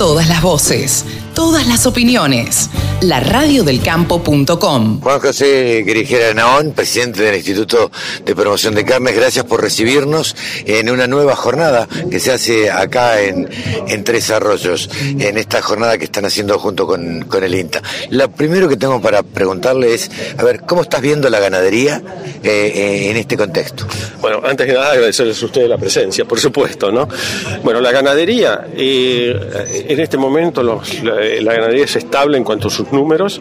Todas las voces, todas las opiniones. La radiodelcampo.com. Juan José Grijera Naón, presidente del Instituto de Promoción de Carnes, gracias por recibirnos en una nueva jornada que se hace acá en, en Tres Arroyos, en esta jornada que están haciendo junto con, con el INTA. Lo primero que tengo para preguntarle es, a ver, ¿cómo estás viendo la ganadería eh, eh, en este contexto? Bueno, antes que nada agradecerles a ustedes la presencia, por supuesto, ¿no? Bueno, la ganadería, eh, en este momento los, la, la ganadería es estable en cuanto a sus números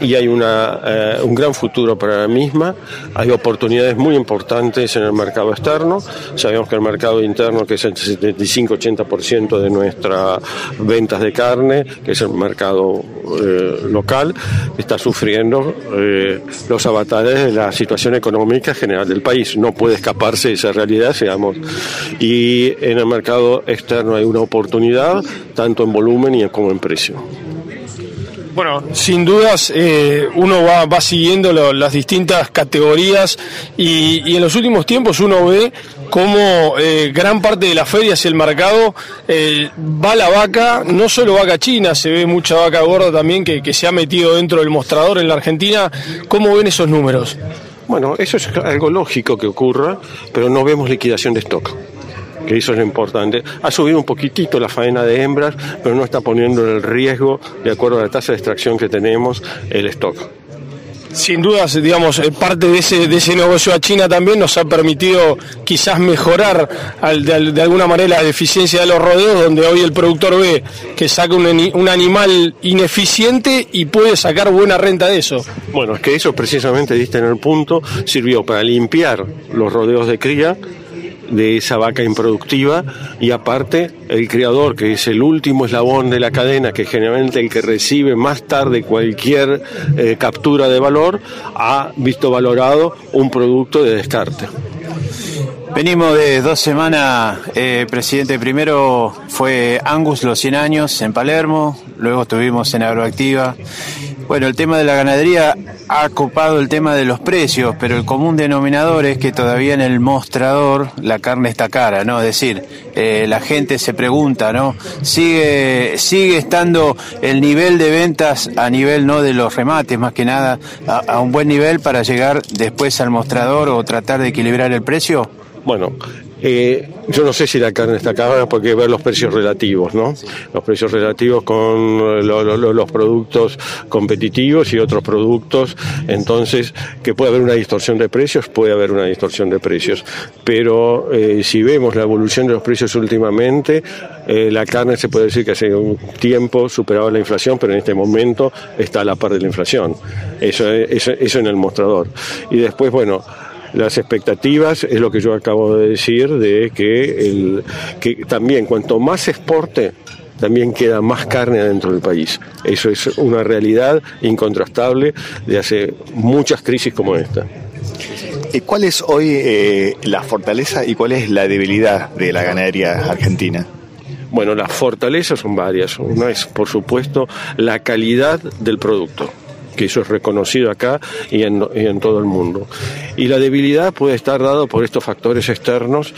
y hay una, eh, un gran futuro para la misma. Hay oportunidades muy importantes en el mercado externo. Sabemos que el mercado interno, que es el 75-80% de nuestras ventas de carne, que es el mercado eh, local, está sufriendo eh, los avatares de la situación económica general del país. No puede escaparse de esa realidad, digamos. Y en el mercado externo hay una oportunidad, tanto en volumen y como en precio. Bueno, sin dudas eh, uno va, va siguiendo lo, las distintas categorías y, y, en los últimos tiempos uno ve cómo eh, gran parte de las ferias y el mercado eh, va la vaca, no solo vaca china, se ve mucha vaca gorda también que, que se ha metido dentro del mostrador en la Argentina. ¿Cómo ven esos números? Bueno, eso es algo lógico que ocurra, pero no vemos liquidación de stock que eso es lo importante. Ha subido un poquitito la faena de hembras, pero no está poniendo en el riesgo, de acuerdo a la tasa de extracción que tenemos, el stock. Sin dudas, digamos, eh, parte de ese, de ese negocio a China también nos ha permitido quizás mejorar al, de, de, alguna manera la eficiencia de los rodeos, donde hoy el productor ve que saca un, un, animal ineficiente y puede sacar buena renta de eso. Bueno, es que eso precisamente, diste en el punto, sirvió para limpiar los rodeos de cría, de esa vaca improductiva y aparte el criador que es el último eslabón de la cadena que generalmente el que recibe más tarde cualquier eh, captura de valor ha visto valorado un producto de descarte. Venimos de dos semanas, eh, presidente. Primero fue Angus los 100 años en Palermo, luego estuvimos en Agroactiva. Bueno, el tema de la ganadería ha copado el tema de los precios, pero el común denominador es que todavía en el mostrador la carne está cara, ¿no? Es decir, eh, la gente se pregunta, ¿no? Sigue, sigue estando el nivel de ventas a nivel, ¿no? De los remates, más que nada, a, a un buen nivel para llegar después al mostrador o tratar de equilibrar el precio. Bueno, eh, yo no sé si la carne está cara porque hay que ver los precios relativos, ¿no? Los precios relativos con lo, lo, los productos competitivos y otros productos. Entonces, que puede haber una distorsión de precios, puede haber una distorsión de precios. Pero eh, si vemos la evolución de los precios últimamente, eh, la carne se puede decir que hace un tiempo superaba la inflación, pero en este momento está a la par de la inflación. Eso, eso, eso en el mostrador. Y después, bueno, las expectativas es lo que yo acabo de decir de que, el, que también cuanto más exporte también queda más carne adentro del país. Eso es una realidad incontrastable de hace muchas crisis como esta. ¿Cuál es hoy eh, la fortaleza y cuál es la debilidad de la ganadería argentina? Bueno, las fortalezas son varias. Una es, por supuesto, la calidad del producto que eso es reconocido acá y en, y en, todo el mundo. Y la debilidad puede estar dado por estos factores externos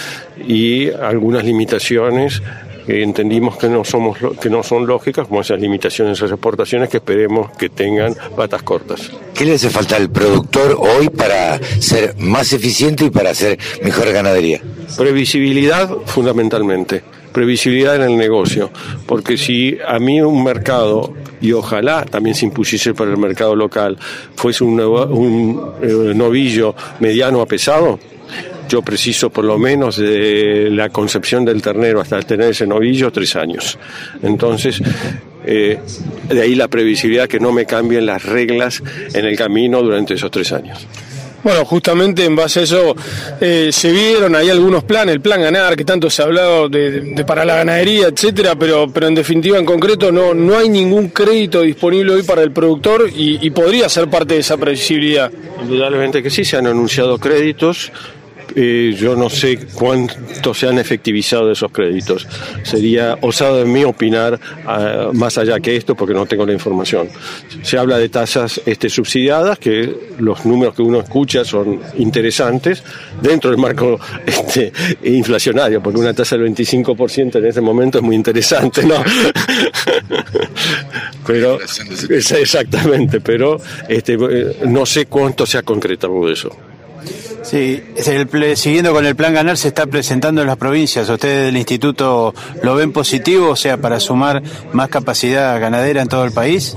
y algunas limitaciones que entendimos que no somos que no son lógicas como esas limitaciones a las exportaciones que esperemos que tengan patas cortas. ¿Qué le hace falta al productor hoy para ser más eficiente y para hacer mejor ganadería? Previsibilidad fundamentalmente previsibilidad en el negocio, porque si a mí un mercado, y ojalá también se impusiese para el mercado local, fuese un, un eh, novillo mediano a pesado, yo preciso por lo menos de la concepción del ternero hasta tener ese novillo tres años. Entonces, eh, de ahí la previsibilidad que no me cambien las reglas en el camino durante esos tres años. Bueno, justamente en base a eso eh, se vieron ahí algunos planes, el plan ganar, que tanto se ha hablado de, para la ganadería, etcétera, pero, pero en definitiva, en concreto, no, no hay ningún crédito disponible hoy para el productor y, y podría ser parte de esa previsibilidad. Indudablemente que sí, se han anunciado créditos eh, yo no sé cuánto se han efectivizado esos créditos. Sería osado de mí opinar ah, más allá que esto porque no tengo la información. Se habla de tasas este, subsidiadas, que los números que uno escucha son interesantes dentro del marco este, inflacionario, porque una tasa del 25% en este momento es muy interesante, ¿no? pero exactamente, pero este, eh, no sé cuánto se ha concretado eso. Sí, siguiendo con el plan ganar se está presentando en las provincias. ¿Ustedes del instituto lo ven positivo, o sea, para sumar más capacidad ganadera en todo el país?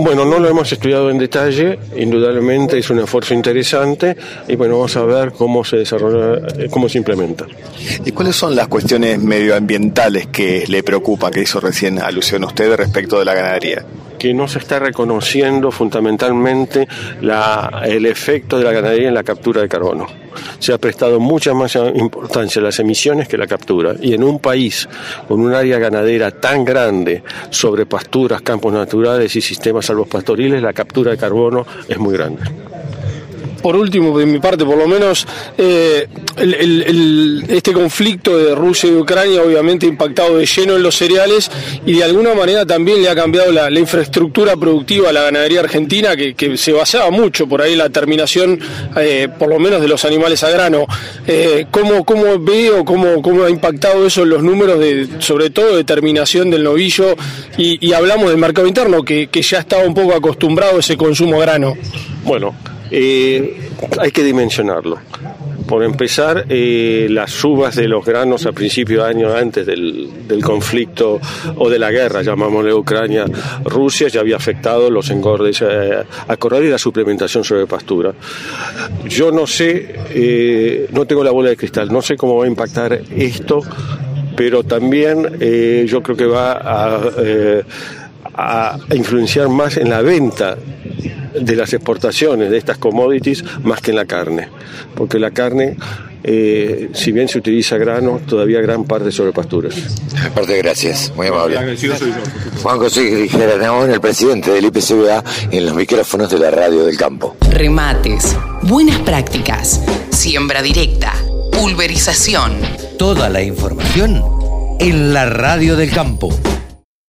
Bueno, no lo hemos estudiado en detalle, indudablemente es un esfuerzo interesante y bueno, vamos a ver cómo se desarrolla, eh, cómo se implementa. ¿Y cuáles son las cuestiones medioambientales que le preocupan, que hizo recién alusión usted respecto de la ganadería? Que no se está reconociendo fundamentalmente la, el efecto de la ganadería en la captura de carbono. Se ha prestado mucha más importancia a las emisiones que la captura. Y en un país con un área ganadera tan grande sobre pasturas, campos naturales y sistemas salvopastoriles, la captura de carbono es muy grande por último, de mi parte, por lo menos, eh, este conflicto de Rusia y Ucrania obviamente ha impactado de lleno en los cereales y de alguna manera también le ha cambiado la, infraestructura productiva a la ganadería argentina, que, se basaba mucho por ahí en la terminación, eh, por lo menos, de los animales a grano. Eh, ¿cómo, ¿Cómo veo, cómo, cómo ha impactado eso en los números, de, sobre todo de terminación del novillo? Y, hablamos del mercado interno, que, que ya estaba un poco acostumbrado a ese consumo grano. Bueno, eh, hay que dimensionarlo. Por empezar, eh, las subas de los granos a principios de año antes del, conflicto o de la guerra, llamámosle Ucrania-Rusia, ya había afectado los engordes eh, a correr y la suplementación sobre pastura. Yo no sé, eh, no tengo la bola de cristal, no sé cómo va a impactar esto, pero también yo creo que va a influenciar más en la venta de las exportaciones de estas commodities más que en la carne, porque la carne, eh, si bien se utiliza grano, todavía gran parte sobre pasturas. Parte gracias, muy amable. Juan José Neón, el presidente del IPCBA, en los micrófonos de la radio del campo. Remates, buenas prácticas, siembra directa, pulverización. Toda la información en la radio del campo.